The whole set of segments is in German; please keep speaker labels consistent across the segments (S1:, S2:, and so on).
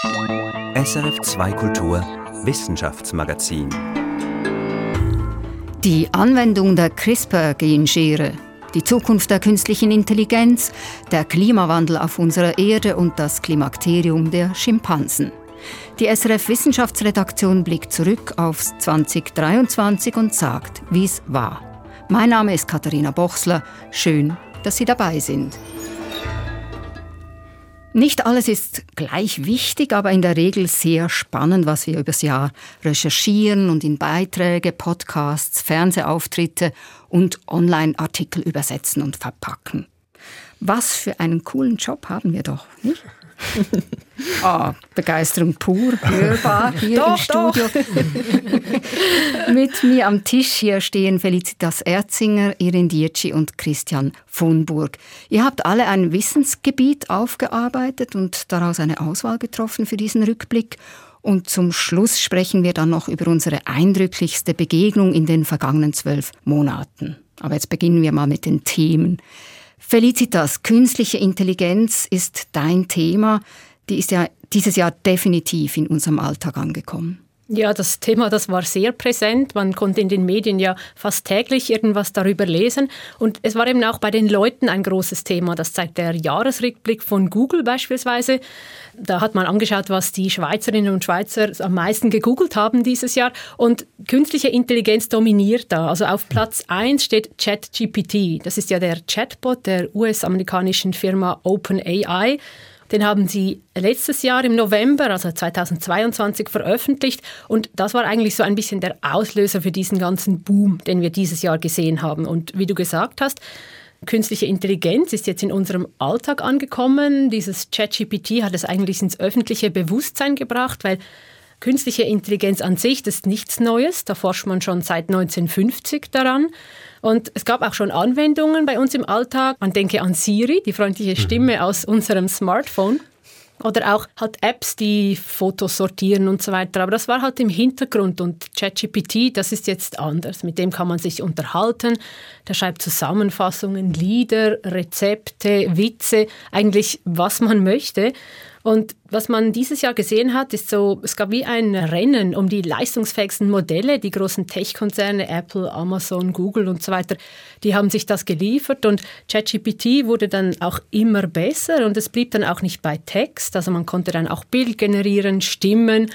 S1: SRF 2 Kultur Wissenschaftsmagazin.
S2: Die Anwendung der CRISPR-Genschere, die Zukunft der künstlichen Intelligenz, der Klimawandel auf unserer Erde und das Klimakterium der Schimpansen. Die SRF Wissenschaftsredaktion blickt zurück aufs 2023 und sagt, wie es war. Mein Name ist Katharina Bochsler. Schön, dass Sie dabei sind. Nicht alles ist gleich wichtig, aber in der Regel sehr spannend, was wir übers Jahr recherchieren und in Beiträge, Podcasts, Fernsehauftritte und Online-Artikel übersetzen und verpacken. Was für einen coolen Job haben wir doch, nicht? ah, Begeisterung pur, hörbar hier doch, im Studio. Mit mir am Tisch hier stehen Felicitas Erzinger, Irin Dietschi und Christian von Burg. Ihr habt alle ein Wissensgebiet aufgearbeitet und daraus eine Auswahl getroffen für diesen Rückblick. Und zum Schluss sprechen wir dann noch über unsere eindrücklichste Begegnung in den vergangenen zwölf Monaten. Aber jetzt beginnen wir mal mit den Themen. Felicitas, künstliche Intelligenz ist dein Thema. Die ist ja dieses Jahr definitiv in unserem Alltag angekommen.
S3: Ja, das Thema, das war sehr präsent. Man konnte in den Medien ja fast täglich irgendwas darüber lesen. Und es war eben auch bei den Leuten ein großes Thema. Das zeigt der Jahresrückblick von Google beispielsweise. Da hat man angeschaut, was die Schweizerinnen und Schweizer am meisten gegoogelt haben dieses Jahr. Und künstliche Intelligenz dominiert da. Also auf Platz 1 steht ChatGPT. Das ist ja der Chatbot der US-amerikanischen Firma OpenAI. Den haben sie letztes Jahr im November, also 2022, veröffentlicht. Und das war eigentlich so ein bisschen der Auslöser für diesen ganzen Boom, den wir dieses Jahr gesehen haben. Und wie du gesagt hast, Künstliche Intelligenz ist jetzt in unserem Alltag angekommen. Dieses ChatGPT hat es eigentlich ins öffentliche Bewusstsein gebracht, weil künstliche Intelligenz an sich, ist nichts Neues. Da forscht man schon seit 1950 daran. Und es gab auch schon Anwendungen bei uns im Alltag. Man denke an Siri, die freundliche mhm. Stimme aus unserem Smartphone. Oder auch halt Apps, die Fotos sortieren und so weiter. Aber das war halt im Hintergrund und ChatGPT, das ist jetzt anders. Mit dem kann man sich unterhalten. Der schreibt Zusammenfassungen, Lieder, Rezepte, Witze, eigentlich was man möchte. Und was man dieses Jahr gesehen hat, ist so, es gab wie ein Rennen um die leistungsfähigsten Modelle. Die großen Tech-Konzerne, Apple, Amazon, Google und so weiter, die haben sich das geliefert und ChatGPT wurde dann auch immer besser und es blieb dann auch nicht bei Text. Also man konnte dann auch Bild generieren, Stimmen,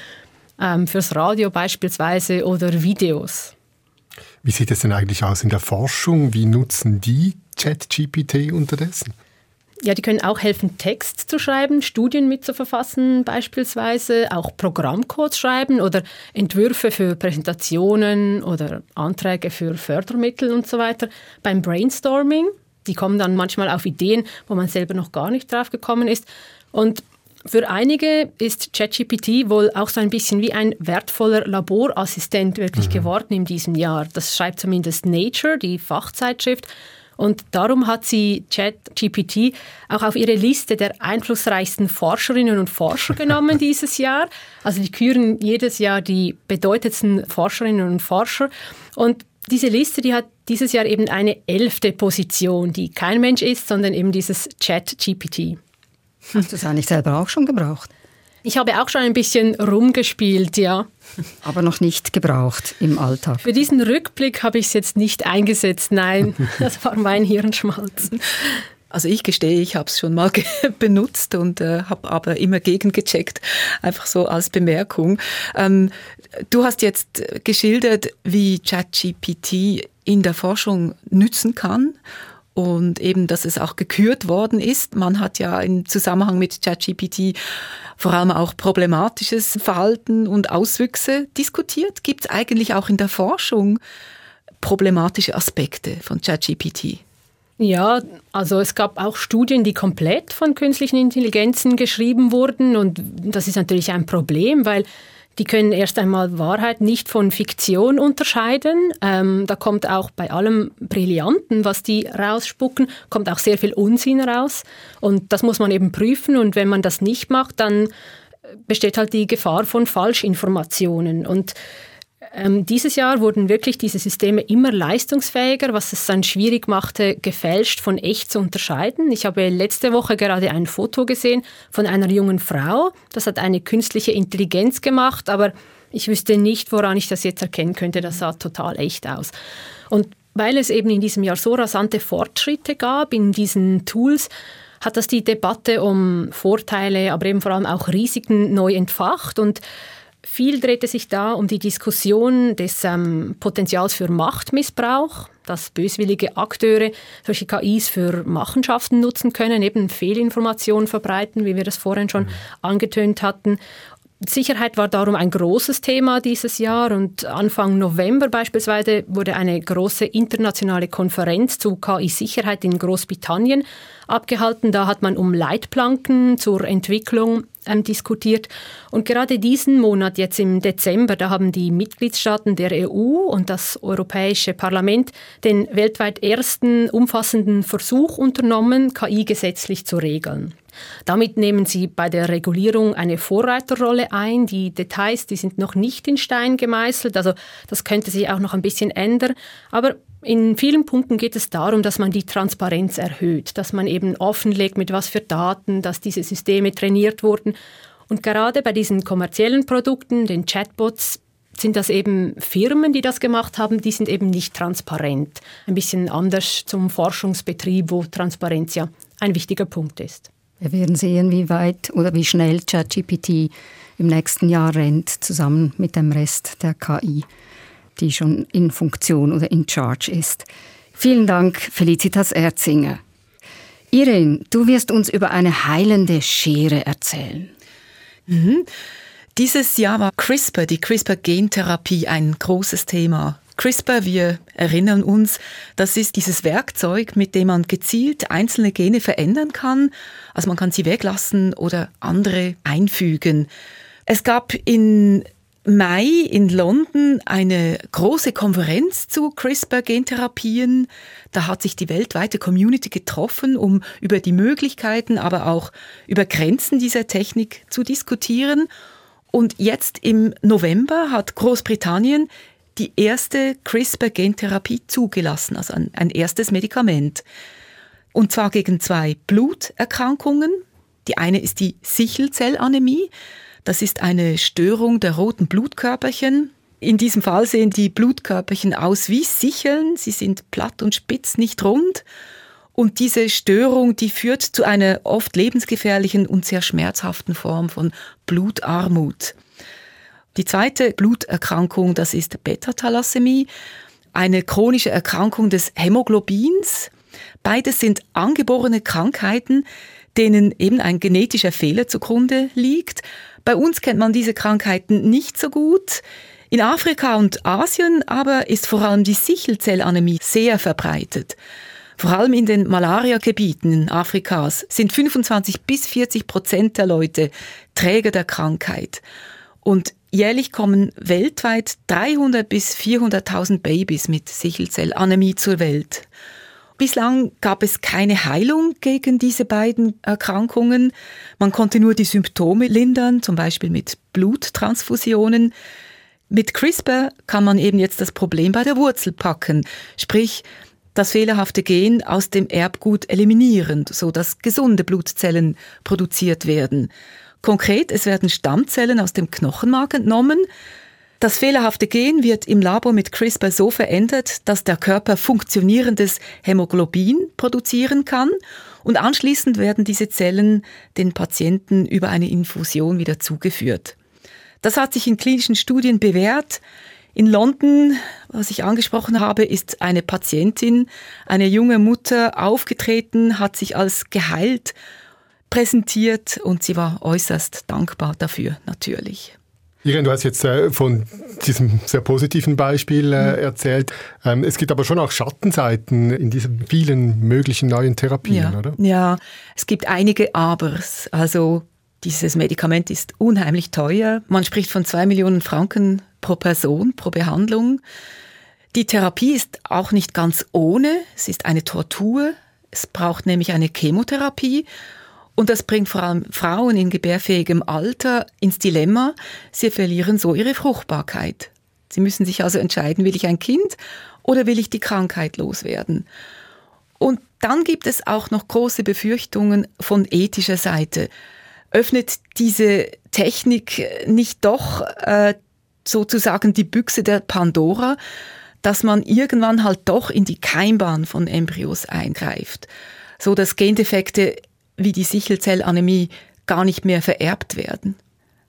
S3: ähm, fürs Radio beispielsweise oder Videos.
S4: Wie sieht es denn eigentlich aus in der Forschung? Wie nutzen die ChatGPT unterdessen?
S3: Ja, die können auch helfen, Text zu schreiben, Studien mitzuverfassen beispielsweise, auch Programmcodes schreiben oder Entwürfe für Präsentationen oder Anträge für Fördermittel und so weiter. Beim Brainstorming, die kommen dann manchmal auf Ideen, wo man selber noch gar nicht drauf gekommen ist. Und für einige ist ChatGPT wohl auch so ein bisschen wie ein wertvoller Laborassistent wirklich mhm. geworden in diesem Jahr. Das schreibt zumindest Nature, die Fachzeitschrift. Und darum hat sie ChatGPT auch auf ihre Liste der einflussreichsten Forscherinnen und Forscher genommen dieses Jahr. Also die küren jedes Jahr die bedeutendsten Forscherinnen und Forscher. Und diese Liste, die hat dieses Jahr eben eine elfte Position, die kein Mensch ist, sondern eben dieses ChatGPT.
S2: Hast du es eigentlich selber auch schon gebraucht?
S3: Ich habe auch schon ein bisschen rumgespielt, ja.
S2: Aber noch nicht gebraucht im Alltag.
S3: Für diesen Rückblick habe ich es jetzt nicht eingesetzt. Nein, das war mein Hirnschmalzen.
S5: Also ich gestehe, ich habe es schon mal benutzt und äh, habe aber immer gegengecheckt, einfach so als Bemerkung. Ähm, du hast jetzt geschildert, wie ChatGPT in der Forschung nützen kann und eben, dass es auch gekürt worden ist. Man hat ja im Zusammenhang mit ChatGPT vor allem auch problematisches Verhalten und Auswüchse diskutiert. Gibt es eigentlich auch in der Forschung problematische Aspekte von ChatGPT?
S3: Ja, also es gab auch Studien, die komplett von künstlichen Intelligenzen geschrieben wurden und das ist natürlich ein Problem, weil die können erst einmal Wahrheit nicht von Fiktion unterscheiden. Ähm, da kommt auch bei allem Brillanten, was die rausspucken, kommt auch sehr viel Unsinn raus. Und das muss man eben prüfen. Und wenn man das nicht macht, dann besteht halt die Gefahr von Falschinformationen. Und Ähm, dieses Jahr wurden wirklich diese Systeme immer leistungsfähiger, was es dann schwierig machte, gefälscht von echt zu unterscheiden. Ich habe letzte Woche gerade ein Foto gesehen von einer jungen Frau. Das hat eine künstliche Intelligenz gemacht, aber ich wüsste nicht, woran ich das jetzt erkennen könnte. Das sah total echt aus. Und weil es eben in diesem Jahr so rasante Fortschritte gab in diesen Tools, hat das die Debatte um Vorteile, aber eben vor allem auch Risiken neu entfacht und viel drehte sich da um die Diskussion des ähm, Potenzials für Machtmissbrauch, dass böswillige Akteure solche KIs für Machenschaften nutzen können, eben Fehlinformationen verbreiten, wie wir das vorhin schon mhm. angetönt hatten. Sicherheit war darum ein großes Thema dieses Jahr und Anfang November beispielsweise wurde eine große internationale Konferenz zu KI-Sicherheit in Großbritannien abgehalten. Da hat man um Leitplanken zur Entwicklung ähm, diskutiert. Und gerade diesen Monat, jetzt im Dezember, da haben die Mitgliedstaaten der EU und das Europäische Parlament den weltweit ersten umfassenden Versuch unternommen, KI gesetzlich zu regeln. Damit nehmen sie bei der Regulierung eine Vorreiterrolle ein. Die Details, die sind noch nicht in Stein gemeißelt, also das könnte sich auch noch ein bisschen ändern. Aber in vielen Punkten geht es darum, dass man die Transparenz erhöht, dass man eben offenlegt, mit was für Daten, dass diese Systeme trainiert wurden. Und gerade bei diesen kommerziellen Produkten, den Chatbots, sind das eben Firmen, die das gemacht haben, die sind eben nicht transparent. Ein bisschen anders zum Forschungsbetrieb, wo Transparenz ja ein wichtiger Punkt ist.
S2: Wir werden sehen, wie weit oder wie schnell ChatGPT im nächsten Jahr rennt, zusammen mit dem Rest der KI, die schon in Funktion oder in Charge ist. Vielen Dank, Felicitas Erzinger. Irene, du wirst uns über eine heilende Schere erzählen.
S5: Mhm. Dieses Jahr war CRISPR, die CRISPR-Gentherapie, ein großes Thema. CRISPR, wir erinnern uns, das ist dieses Werkzeug, mit dem man gezielt einzelne Gene verändern kann. Also man kann sie weglassen oder andere einfügen. Es gab in Mai in London eine große Konferenz zu CRISPR-Gentherapien. Da hat sich die weltweite Community getroffen, um über die Möglichkeiten, aber auch über Grenzen dieser Technik zu diskutieren. Und jetzt im November hat Großbritannien die erste CRISPR-Gentherapie zugelassen, also ein, ein erstes Medikament. Und zwar gegen zwei Bluterkrankungen. Die eine ist die Sichelzellanämie. Das ist eine Störung der roten Blutkörperchen. In diesem Fall sehen die Blutkörperchen aus wie Sicheln. Sie sind platt und spitz, nicht rund. Und diese Störung, die führt zu einer oft lebensgefährlichen und sehr schmerzhaften Form von Blutarmut. Die zweite Bluterkrankung, das ist Beta-Thalassämie, eine chronische Erkrankung des Hämoglobins. Beides sind angeborene Krankheiten, denen eben ein genetischer Fehler zugrunde liegt. Bei uns kennt man diese Krankheiten nicht so gut. In Afrika und Asien aber ist vor allem die Sichelzellanämie sehr verbreitet. Vor allem in den Malariagebieten Afrikas sind 25 bis 40 Prozent der Leute Träger der Krankheit. Und jährlich kommen weltweit 300 bis 400.000 Babys mit Sichelzellanämie zur Welt. Bislang gab es keine Heilung gegen diese beiden Erkrankungen. Man konnte nur die Symptome lindern, zum Beispiel mit Bluttransfusionen. Mit CRISPR kann man eben jetzt das Problem bei der Wurzel packen, sprich das fehlerhafte Gen aus dem Erbgut eliminieren, so dass gesunde Blutzellen produziert werden. Konkret, es werden Stammzellen aus dem Knochenmark entnommen. Das fehlerhafte Gen wird im Labor mit CRISPR so verändert, dass der Körper funktionierendes Hämoglobin produzieren kann und anschließend werden diese Zellen den Patienten über eine Infusion wieder zugeführt. Das hat sich in klinischen Studien bewährt. In London, was ich angesprochen habe, ist eine Patientin, eine junge Mutter aufgetreten, hat sich als geheilt präsentiert und sie war äußerst dankbar dafür natürlich.
S4: Irene, du hast jetzt äh, von diesem sehr positiven Beispiel äh, mhm. erzählt. Ähm, es gibt aber schon auch Schattenseiten in diesen vielen möglichen neuen Therapien,
S5: ja.
S4: oder?
S5: Ja, es gibt einige Abers. Also dieses Medikament ist unheimlich teuer. Man spricht von zwei Millionen Franken pro Person, pro Behandlung. Die Therapie ist auch nicht ganz ohne. Es ist eine Tortur. Es braucht nämlich eine Chemotherapie und das bringt vor allem Frauen in gebärfähigem Alter ins Dilemma. Sie verlieren so ihre Fruchtbarkeit. Sie müssen sich also entscheiden, will ich ein Kind oder will ich die Krankheit loswerden? Und dann gibt es auch noch große Befürchtungen von ethischer Seite. Öffnet diese Technik nicht doch äh, sozusagen die Büchse der Pandora, dass man irgendwann halt doch in die Keimbahn von Embryos eingreift, so dass Gendefekte wie die Sichelzellanämie gar nicht mehr vererbt werden?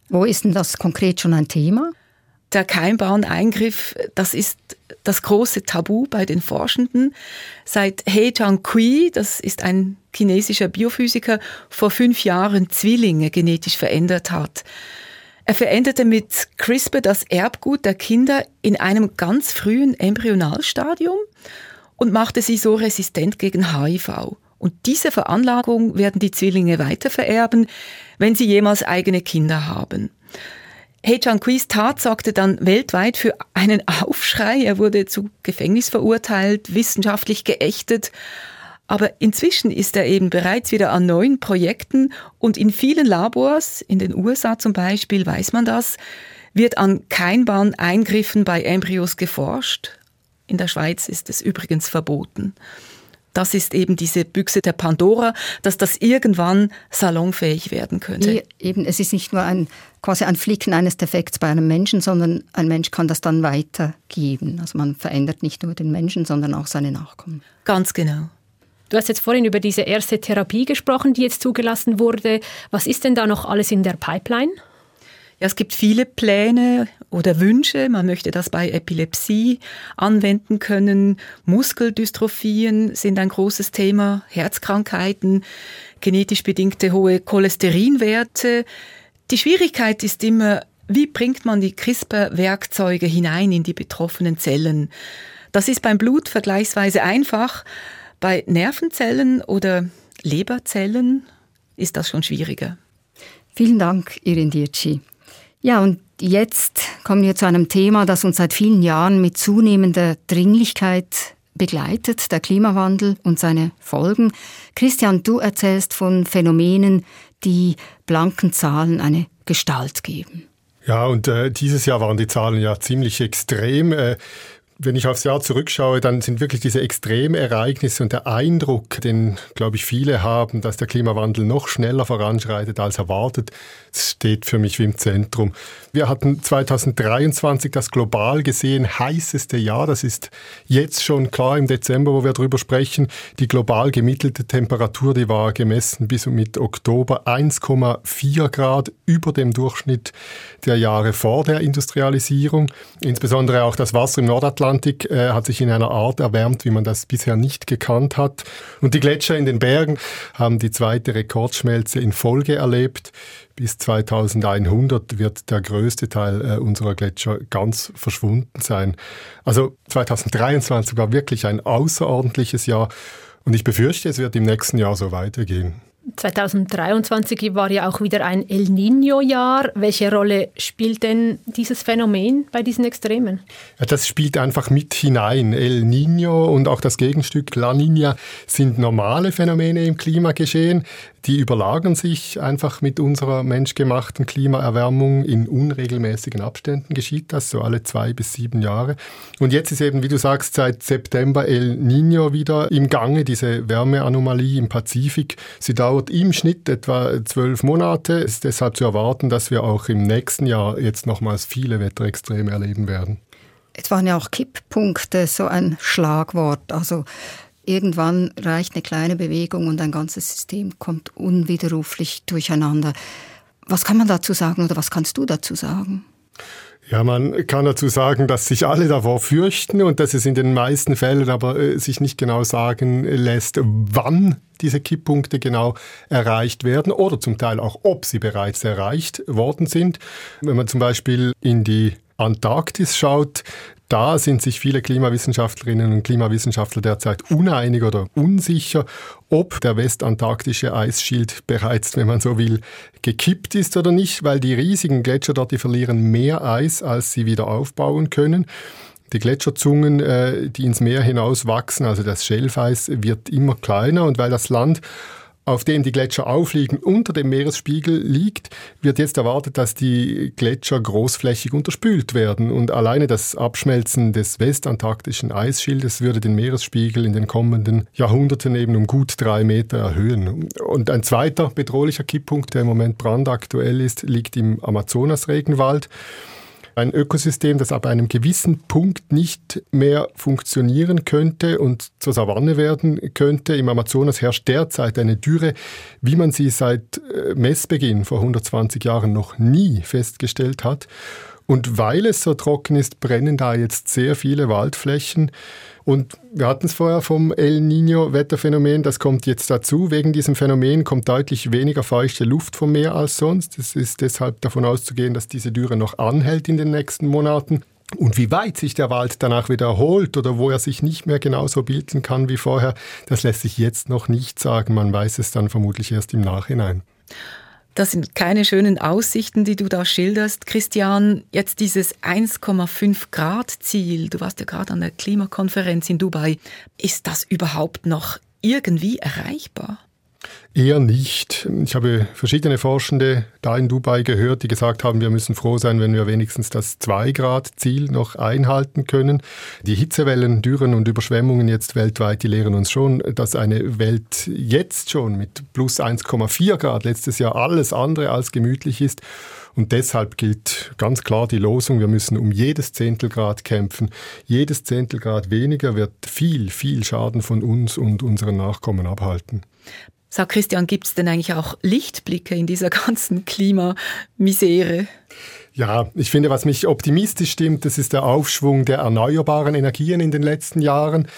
S2: Wo ist denn das konkret schon ein Thema?
S5: Der Keimbauen-Eingriff, das ist das große Tabu bei den Forschenden. Seit He Jiankui, das ist ein chinesischer Biophysiker, vor fünf Jahren Zwillinge genetisch verändert hat. Er veränderte mit CRISPR das Erbgut der Kinder in einem ganz frühen Embryonalstadium und machte sie so resistent gegen HIV. Und diese Veranlagung werden die Zwillinge weitervererben, wenn sie jemals eigene Kinder haben. He Chang-Kuis Tat sorgte dann weltweit für einen Aufschrei. Er wurde zu Gefängnis verurteilt, wissenschaftlich geächtet. Aber inzwischen ist er eben bereits wieder an neuen Projekten und in vielen Labors, in den USA zum Beispiel, weiß man das, wird an Keinbahn-Eingriffen bei Embryos geforscht. In der Schweiz ist es übrigens verboten. Das ist eben diese Büchse der Pandora, dass das irgendwann salonfähig werden könnte.
S2: Nee, eben, es ist nicht nur ein, quasi ein Flicken eines Defekts bei einem Menschen, sondern ein Mensch kann das dann weitergeben. Also man verändert nicht nur den Menschen, sondern auch seine Nachkommen.
S5: Ganz genau.
S3: Du hast jetzt vorhin über diese erste Therapie gesprochen, die jetzt zugelassen wurde. Was ist denn da noch alles in der Pipeline?
S5: Ja, es gibt viele Pläne oder Wünsche. Man möchte das bei Epilepsie anwenden können. Muskeldystrophien sind ein großes Thema. Herzkrankheiten, genetisch bedingte hohe Cholesterinwerte. Die Schwierigkeit ist immer, wie bringt man die CRISPR-Werkzeuge hinein in die betroffenen Zellen? Das ist beim Blut vergleichsweise einfach. Bei Nervenzellen oder Leberzellen ist das schon schwieriger.
S2: Vielen Dank, Irin Dietschi. Ja, und jetzt kommen wir zu einem Thema, das uns seit vielen Jahren mit zunehmender Dringlichkeit begleitet, der Klimawandel und seine Folgen. Christian, du erzählst von Phänomenen, die blanken Zahlen eine Gestalt geben.
S4: Ja, und äh, dieses Jahr waren die Zahlen ja ziemlich extrem. Äh, wenn ich aufs Jahr zurückschaue, dann sind wirklich diese Extremereignisse und der Eindruck, den, glaube ich, viele haben, dass der Klimawandel noch schneller voranschreitet als erwartet, steht für mich wie im Zentrum. Wir hatten 2023 das global gesehen heißeste Jahr. Das ist jetzt schon klar im Dezember, wo wir darüber sprechen. Die global gemittelte Temperatur, die war gemessen bis und mit Oktober 1,4 Grad über dem Durchschnitt der Jahre vor der Industrialisierung. Insbesondere auch das Wasser im Nordatlantik äh, hat sich in einer Art erwärmt, wie man das bisher nicht gekannt hat. Und die Gletscher in den Bergen haben die zweite Rekordschmelze in Folge erlebt. Bis 2100 wird der größte Teil äh, unserer Gletscher ganz verschwunden sein. Also 2023 war wirklich ein außerordentliches Jahr und ich befürchte, es wird im nächsten Jahr so weitergehen.
S3: 2023 war ja auch wieder ein El Niño-Jahr. Welche Rolle spielt denn dieses Phänomen bei diesen Extremen?
S4: Ja, das spielt einfach mit hinein. El Niño und auch das Gegenstück La Niña sind normale Phänomene im Klimageschehen die überlagern sich einfach mit unserer menschgemachten Klimaerwärmung in unregelmäßigen Abständen geschieht das, so alle zwei bis sieben Jahre. Und jetzt ist eben, wie du sagst, seit September El Niño wieder im Gange, diese Wärmeanomalie im Pazifik. Sie dauert im Schnitt etwa zwölf Monate. Es ist deshalb zu erwarten, dass wir auch im nächsten Jahr jetzt nochmals viele Wetterextreme erleben werden.
S2: Es waren ja auch Kipppunkte, so ein Schlagwort. Also Irgendwann reicht eine kleine Bewegung und ein ganzes System kommt unwiderruflich durcheinander. Was kann man dazu sagen oder was kannst du dazu sagen?
S4: Ja, man kann dazu sagen, dass sich alle davor fürchten und dass es in den meisten Fällen aber äh, sich nicht genau sagen lässt, wann diese Kipppunkte genau erreicht werden oder zum Teil auch, ob sie bereits erreicht worden sind. Wenn man zum Beispiel in die Antarktis schaut, da sind sich viele Klimawissenschaftlerinnen und Klimawissenschaftler derzeit uneinig oder unsicher, ob der westantarktische Eisschild bereits, wenn man so will, gekippt ist oder nicht, weil die riesigen Gletscher dort, die verlieren mehr Eis, als sie wieder aufbauen können. Die Gletscherzungen, äh, die ins Meer hinaus wachsen, also das Schelfeis, wird immer kleiner und weil das Land auf dem die Gletscher aufliegen, unter dem Meeresspiegel liegt, wird jetzt erwartet, dass die Gletscher großflächig unterspült werden. Und alleine das Abschmelzen des westantarktischen Eisschildes würde den Meeresspiegel in den kommenden Jahrhunderten eben um gut drei Meter erhöhen. Und ein zweiter bedrohlicher Kipppunkt, der im Moment brandaktuell ist, liegt im Amazonas-Regenwald. Ein Ökosystem, das ab einem gewissen Punkt nicht mehr funktionieren könnte und zur Savanne werden könnte. Im Amazonas herrscht derzeit eine Dürre, wie man sie seit äh, Messbeginn vor 120 Jahren noch nie festgestellt hat. Und weil es so trocken ist, brennen da jetzt sehr viele Waldflächen. Und wir hatten es vorher vom El Niño-Wetterphänomen, das kommt jetzt dazu. Wegen diesem Phänomen kommt deutlich weniger feuchte Luft vom Meer als sonst. Es ist deshalb davon auszugehen, dass diese Dürre noch anhält in den nächsten Monaten. Und wie weit sich der Wald danach wieder erholt oder wo er sich nicht mehr genauso bilden kann wie vorher, das lässt sich jetzt noch nicht sagen. Man weiß es dann vermutlich erst im Nachhinein.
S5: Das sind keine schönen Aussichten, die du da schilderst. Christian, jetzt dieses 1,5 Grad Ziel, du warst ja gerade an der Klimakonferenz in Dubai, ist das überhaupt noch irgendwie erreichbar?
S4: Eher nicht. Ich habe verschiedene Forschende da in Dubai gehört, die gesagt haben, wir müssen froh sein, wenn wir wenigstens das 2-Grad-Ziel noch einhalten können. Die Hitzewellen, Dürren und Überschwemmungen jetzt weltweit, die lehren uns schon, dass eine Welt jetzt schon mit plus 1,4 Grad letztes Jahr alles andere als gemütlich ist. Und deshalb gilt ganz klar die Losung, wir müssen um jedes Zehntelgrad kämpfen. Jedes Zehntelgrad weniger wird viel, viel Schaden von uns und unseren Nachkommen abhalten.
S5: Sag Christian, gibt es denn eigentlich auch Lichtblicke in dieser ganzen Klimamisere?
S4: Ja, ich finde, was mich optimistisch stimmt, das ist der Aufschwung der erneuerbaren Energien in den letzten Jahren.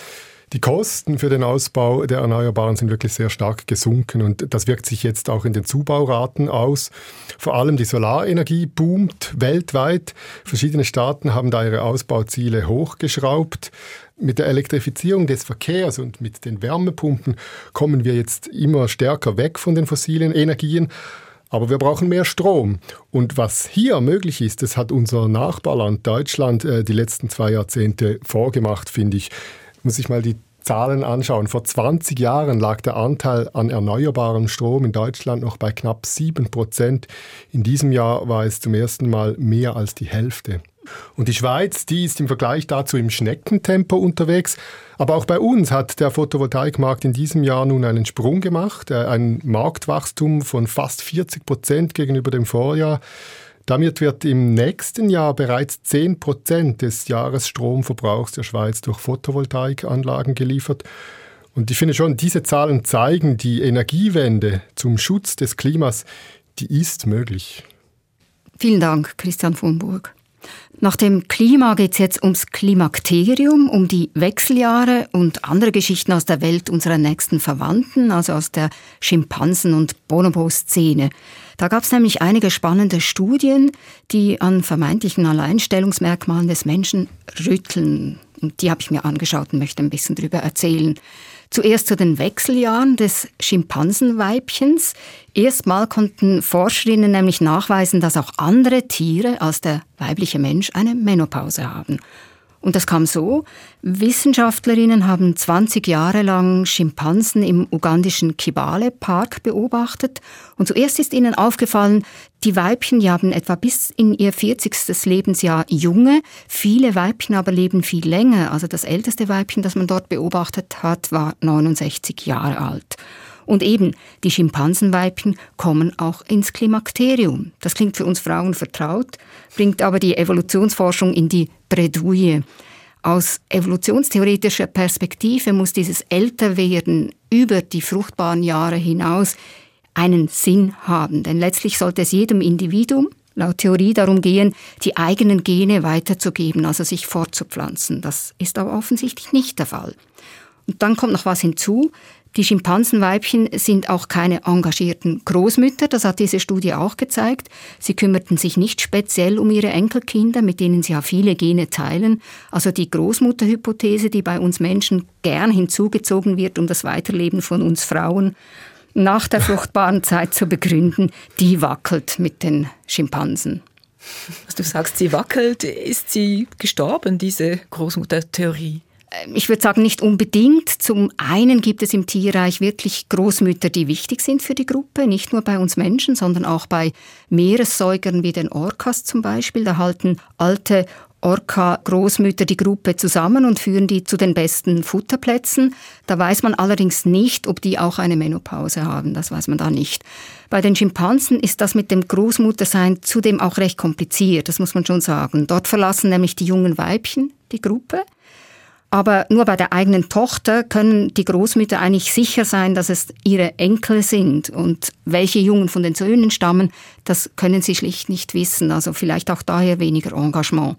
S4: Die Kosten für den Ausbau der Erneuerbaren sind wirklich sehr stark gesunken und das wirkt sich jetzt auch in den Zubauraten aus. Vor allem die Solarenergie boomt weltweit. Verschiedene Staaten haben da ihre Ausbauziele hochgeschraubt. Mit der Elektrifizierung des Verkehrs und mit den Wärmepumpen kommen wir jetzt immer stärker weg von den fossilen Energien. Aber wir brauchen mehr Strom. Und was hier möglich ist, das hat unser Nachbarland Deutschland äh, die letzten zwei Jahrzehnte vorgemacht, finde ich. Muss ich mal die Zahlen anschauen. Vor 20 Jahren lag der Anteil an erneuerbarem Strom in Deutschland noch bei knapp 7 Prozent. In diesem Jahr war es zum ersten Mal mehr als die Hälfte. Und die Schweiz, die ist im Vergleich dazu im Schneckentempo unterwegs. Aber auch bei uns hat der Photovoltaikmarkt in diesem Jahr nun einen Sprung gemacht, äh, ein Marktwachstum von fast 40 Prozent gegenüber dem Vorjahr. Damit wird im nächsten Jahr bereits 10 Prozent des Jahresstromverbrauchs der Schweiz durch Photovoltaikanlagen geliefert. Und ich finde schon, diese Zahlen zeigen, die Energiewende zum Schutz des Klimas, die ist möglich.
S2: Vielen Dank, Christian von Burg. Nach dem Klima geht es jetzt ums Klimakterium, um die Wechseljahre und andere Geschichten aus der Welt unserer nächsten Verwandten, also aus der Schimpansen- und Bonobo-Szene. Da gab es nämlich einige spannende Studien, die an vermeintlichen Alleinstellungsmerkmalen des Menschen rütteln. Und die habe ich mir angeschaut und möchte ein bisschen darüber erzählen. Zuerst zu den Wechseljahren des Schimpansenweibchens. Erstmal konnten Forscherinnen nämlich nachweisen, dass auch andere Tiere als der weibliche Mensch eine Menopause haben. Und das kam so, Wissenschaftlerinnen haben 20 Jahre lang Schimpansen im ugandischen Kibale Park beobachtet und zuerst ist ihnen aufgefallen, die Weibchen, die haben etwa bis in ihr 40. Lebensjahr Junge, viele Weibchen aber leben viel länger. Also das älteste Weibchen, das man dort beobachtet hat, war 69 Jahre alt. Und eben, die Schimpansenweibchen kommen auch ins Klimakterium. Das klingt für uns Frauen vertraut, bringt aber die Evolutionsforschung in die Bredouille. Aus evolutionstheoretischer Perspektive muss dieses Älterwerden über die fruchtbaren Jahre hinaus einen Sinn haben. Denn letztlich sollte es jedem Individuum laut Theorie darum gehen, die eigenen Gene weiterzugeben, also sich fortzupflanzen. Das ist aber offensichtlich nicht der Fall. Und dann kommt noch was hinzu. Die Schimpansenweibchen sind auch keine engagierten Großmütter, das hat diese Studie auch gezeigt. Sie kümmerten sich nicht speziell um ihre Enkelkinder, mit denen sie ja viele Gene teilen. Also die Großmutterhypothese, die bei uns Menschen gern hinzugezogen wird, um das Weiterleben von uns Frauen nach der fruchtbaren Zeit zu begründen, die wackelt mit den Schimpansen.
S5: Was du sagst, sie wackelt, ist sie gestorben, diese Großmuttertheorie?
S2: Ich würde sagen, nicht unbedingt. Zum einen gibt es im Tierreich wirklich Großmütter, die wichtig sind für die Gruppe, nicht nur bei uns Menschen, sondern auch bei Meeressäugern wie den Orcas zum Beispiel. Da halten alte Orca-Großmütter die Gruppe zusammen und führen die zu den besten Futterplätzen. Da weiß man allerdings nicht, ob die auch eine Menopause haben. Das weiß man da nicht. Bei den Schimpansen ist das mit dem Großmuttersein zudem auch recht kompliziert, das muss man schon sagen. Dort verlassen nämlich die jungen Weibchen die Gruppe. Aber nur bei der eigenen Tochter können die Großmütter eigentlich sicher sein, dass es ihre Enkel sind. Und welche Jungen von den Söhnen stammen, das können sie schlicht nicht wissen. Also vielleicht auch daher weniger Engagement.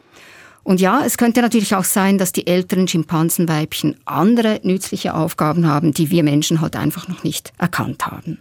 S2: Und ja, es könnte natürlich auch sein, dass die älteren Schimpansenweibchen andere nützliche Aufgaben haben, die wir Menschen halt einfach noch nicht erkannt haben.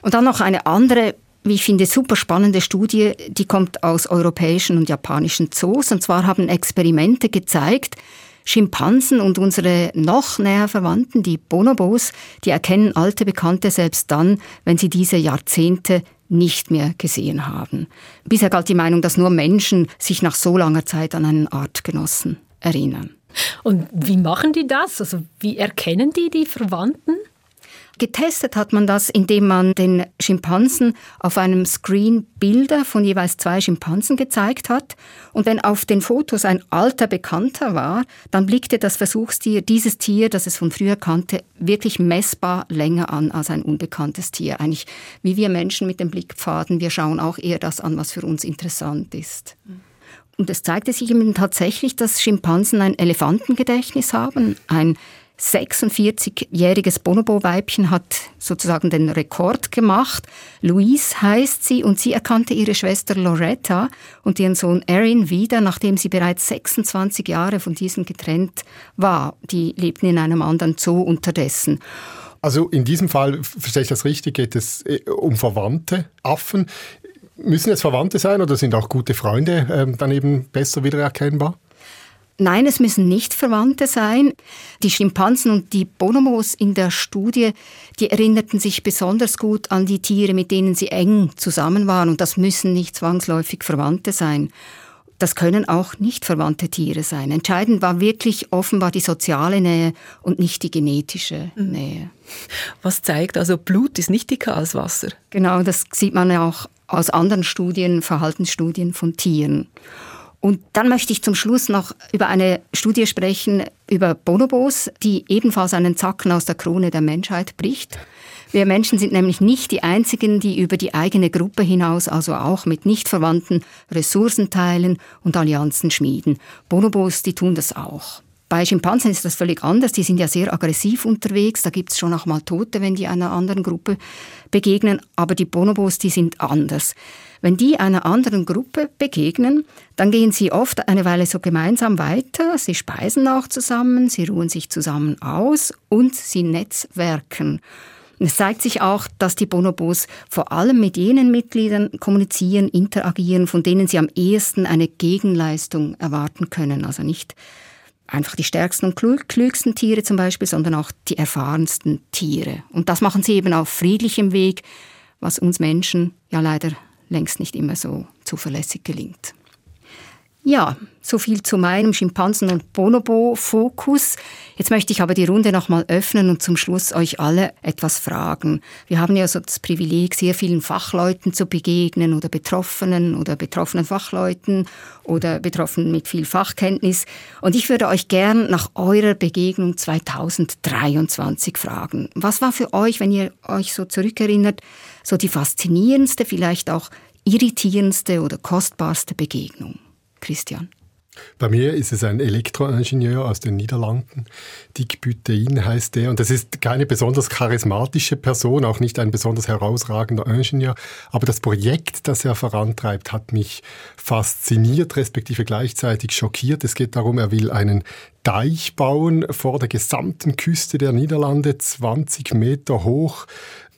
S2: Und dann noch eine andere, wie ich finde, super spannende Studie, die kommt aus europäischen und japanischen Zoos. Und zwar haben Experimente gezeigt, Schimpansen und unsere noch näher Verwandten, die Bonobos, die erkennen alte Bekannte selbst dann, wenn sie diese Jahrzehnte nicht mehr gesehen haben. Bisher galt die Meinung, dass nur Menschen sich nach so langer Zeit an einen Artgenossen erinnern.
S3: Und wie machen die das? Also wie erkennen die die Verwandten?
S2: Getestet hat man das, indem man den Schimpansen auf einem Screen Bilder von jeweils zwei Schimpansen gezeigt hat. Und wenn auf den Fotos ein alter Bekannter war, dann blickte das Versuchstier dieses Tier, das es von früher kannte, wirklich messbar länger an als ein unbekanntes Tier. Eigentlich wie wir Menschen mit den Blickpfaden, wir schauen auch eher das an, was für uns interessant ist. Und es zeigte sich eben tatsächlich, dass Schimpansen ein Elefantengedächtnis haben, ein 46-jähriges Bonobo-Weibchen hat sozusagen den Rekord gemacht. Louise heißt sie und sie erkannte ihre Schwester Loretta und ihren Sohn Erin wieder, nachdem sie bereits 26 Jahre von diesen getrennt war. Die lebten in einem anderen Zoo unterdessen.
S4: Also in diesem Fall, verstehe ich das richtig, geht es äh, um verwandte Affen. Müssen es Verwandte sein oder sind auch gute Freunde äh, dann eben besser wiedererkennbar?
S2: Nein, es müssen nicht Verwandte sein. Die Schimpansen und die Bonobos in der Studie, die erinnerten sich besonders gut an die Tiere, mit denen sie eng zusammen waren. Und das müssen nicht zwangsläufig Verwandte sein. Das können auch nicht verwandte Tiere sein. Entscheidend war wirklich offenbar die soziale Nähe und nicht die genetische mhm. Nähe.
S5: Was zeigt, also Blut ist nicht dicker als Wasser.
S2: Genau, das sieht man ja auch aus anderen Studien, Verhaltensstudien von Tieren. Und dann möchte ich zum Schluss noch über eine Studie sprechen über Bonobos, die ebenfalls einen Zacken aus der Krone der Menschheit bricht. Wir Menschen sind nämlich nicht die einzigen, die über die eigene Gruppe hinaus, also auch mit Nichtverwandten, Ressourcen teilen und Allianzen schmieden. Bonobos, die tun das auch. Bei Schimpansen ist das völlig anders. Die sind ja sehr aggressiv unterwegs. Da gibt es schon auch mal Tote, wenn die einer anderen Gruppe begegnen. Aber die Bonobos, die sind anders. Wenn die einer anderen Gruppe begegnen, dann gehen sie oft eine Weile so gemeinsam weiter, sie speisen auch zusammen, sie ruhen sich zusammen aus und sie netzwerken. Es zeigt sich auch, dass die Bonobos vor allem mit jenen Mitgliedern kommunizieren, interagieren, von denen sie am ehesten eine Gegenleistung erwarten können. Also nicht einfach die stärksten und klügsten Tiere zum Beispiel, sondern auch die erfahrensten Tiere. Und das machen sie eben auf friedlichem Weg, was uns Menschen ja leider längst nicht immer so zuverlässig gelingt. Ja, so viel zu meinem Schimpansen- und Bonobo-Fokus. Jetzt möchte ich aber die Runde nochmal öffnen und zum Schluss euch alle etwas fragen. Wir haben ja so das Privileg, sehr vielen Fachleuten zu begegnen oder Betroffenen oder betroffenen Fachleuten oder Betroffenen mit viel Fachkenntnis. Und ich würde euch gern nach eurer Begegnung 2023 fragen. Was war für euch, wenn ihr euch so zurückerinnert, so die faszinierendste, vielleicht auch irritierendste oder kostbarste Begegnung? Christian?
S4: Bei mir ist es ein Elektroingenieur aus den Niederlanden. Dick Bütein heißt der. Und das ist keine besonders charismatische Person, auch nicht ein besonders herausragender Ingenieur. Aber das Projekt, das er vorantreibt, hat mich fasziniert, respektive gleichzeitig schockiert. Es geht darum, er will einen Deich bauen vor der gesamten Küste der Niederlande, 20 Meter hoch,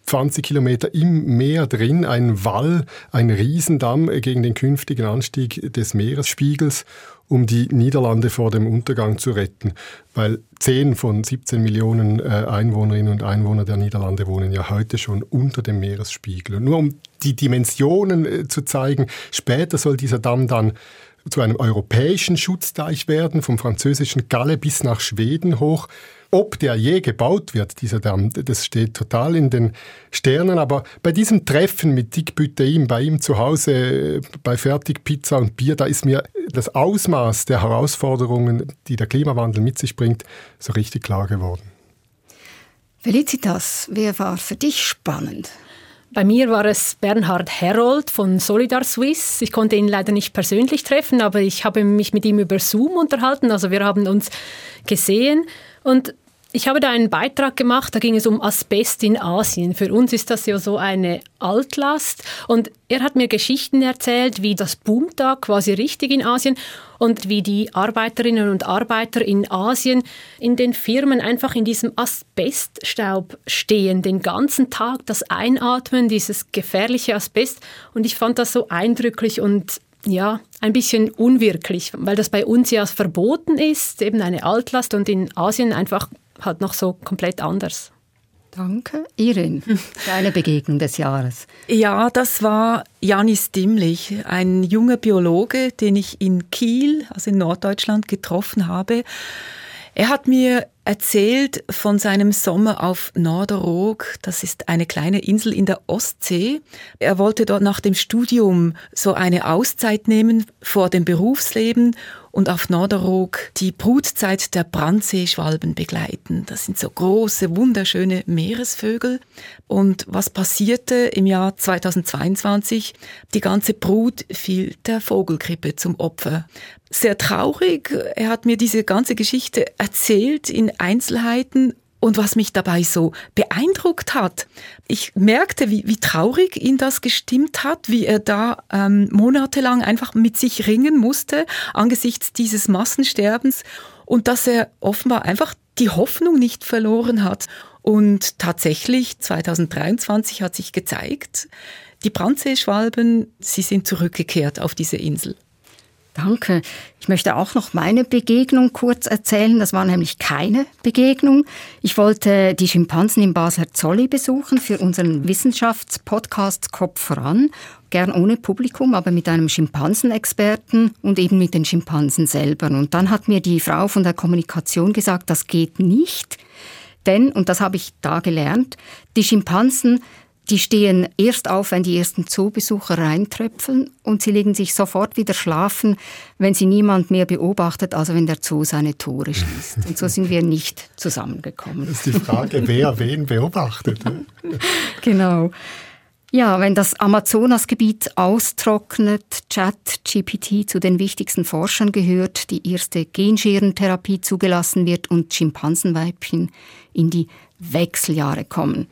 S4: 20 Kilometer im Meer drin, ein Wall, ein Riesendamm gegen den künftigen Anstieg des Meeresspiegels, um die Niederlande vor dem Untergang zu retten. Weil 10 von 17 Millionen äh, Einwohnerinnen und Einwohner der Niederlande wohnen ja heute schon unter dem Meeresspiegel. Und nur um die Dimensionen äh, zu zeigen, später soll dieser Damm dann zu einem europäischen Schutzdeich werden, vom französischen Galle bis nach Schweden hoch. Ob der je gebaut wird, dieser Damm, das steht total in den Sternen. Aber bei diesem Treffen mit Dick Büteim, bei ihm zu Hause, bei Fertigpizza und Bier, da ist mir das Ausmaß der Herausforderungen, die der Klimawandel mit sich bringt, so richtig klar geworden.
S2: Felicitas, wer war für dich spannend?
S3: Bei mir war es Bernhard Herold von Solidar Swiss. Ich konnte ihn leider nicht persönlich treffen, aber ich habe mich mit ihm über Zoom unterhalten. Also wir haben uns gesehen und ich habe da einen Beitrag gemacht, da ging es um Asbest in Asien. Für uns ist das ja so eine Altlast. Und er hat mir Geschichten erzählt, wie das boomt da quasi richtig in Asien und wie die Arbeiterinnen und Arbeiter in Asien in den Firmen einfach in diesem Asbeststaub stehen, den ganzen Tag das Einatmen, dieses gefährliche Asbest. Und ich fand das so eindrücklich und ja, ein bisschen unwirklich, weil das bei uns ja verboten ist, eben eine Altlast und in Asien einfach halt noch so komplett anders.
S2: Danke. Irin, deine Begegnung des Jahres.
S5: Ja, das war Janis Dimmlich, ein junger Biologe, den ich in Kiel, also in Norddeutschland, getroffen habe. Er hat mir erzählt von seinem Sommer auf Norderog. Das ist eine kleine Insel in der Ostsee. Er wollte dort nach dem Studium so eine Auszeit nehmen vor dem Berufsleben und auf Norderog die Brutzeit der Brandseeschwalben begleiten. Das sind so große, wunderschöne Meeresvögel. Und was passierte im Jahr 2022? Die ganze Brut fiel der Vogelgrippe zum Opfer. Sehr traurig. Er hat mir diese ganze Geschichte erzählt in Einzelheiten und was mich dabei so beeindruckt hat, ich merkte, wie, wie traurig ihn das gestimmt hat, wie er da ähm, monatelang einfach mit sich ringen musste angesichts dieses Massensterbens und dass er offenbar einfach die Hoffnung nicht verloren hat. Und tatsächlich 2023 hat sich gezeigt, die Brandseeschwalben, sie sind zurückgekehrt auf diese Insel.
S2: Danke. Ich möchte auch noch meine Begegnung kurz erzählen. Das war nämlich keine Begegnung. Ich wollte die Schimpansen im Basler Zolli besuchen für unseren Wissenschaftspodcast Kopf voran. Gern ohne Publikum, aber mit einem Schimpansenexperten und eben mit den Schimpansen selber. Und dann hat mir die Frau von der Kommunikation gesagt, das geht nicht. Denn, und das habe ich da gelernt, die Schimpansen die stehen erst auf, wenn die ersten Zoobesucher reintröpfeln und sie legen sich sofort wieder schlafen, wenn sie niemand mehr beobachtet, also wenn der Zoo seine Tore schließt. Und so sind wir nicht zusammengekommen.
S4: Das ist die Frage, wer wen beobachtet.
S2: Genau. Ja, wenn das Amazonasgebiet austrocknet, ChatGPT zu den wichtigsten Forschern gehört, die erste Genschierentherapie zugelassen wird und Schimpansenweibchen in die Wechseljahre kommen.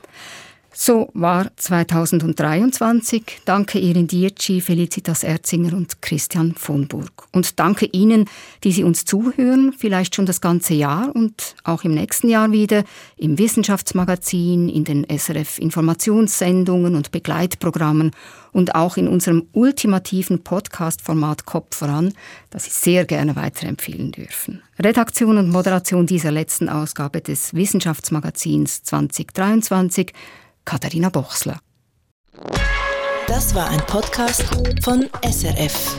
S2: So war 2023. Danke Irin Dietschi, Felicitas Erzinger und Christian von Burg. Und danke Ihnen, die Sie uns zuhören, vielleicht schon das ganze Jahr und auch im nächsten Jahr wieder im Wissenschaftsmagazin, in den SRF Informationssendungen und Begleitprogrammen und auch in unserem ultimativen Podcast-Format Kopf voran, das Sie sehr gerne weiterempfehlen dürfen. Redaktion und Moderation dieser letzten Ausgabe des Wissenschaftsmagazins 2023 Katharina Bochsler.
S6: Das war ein Podcast von SRF.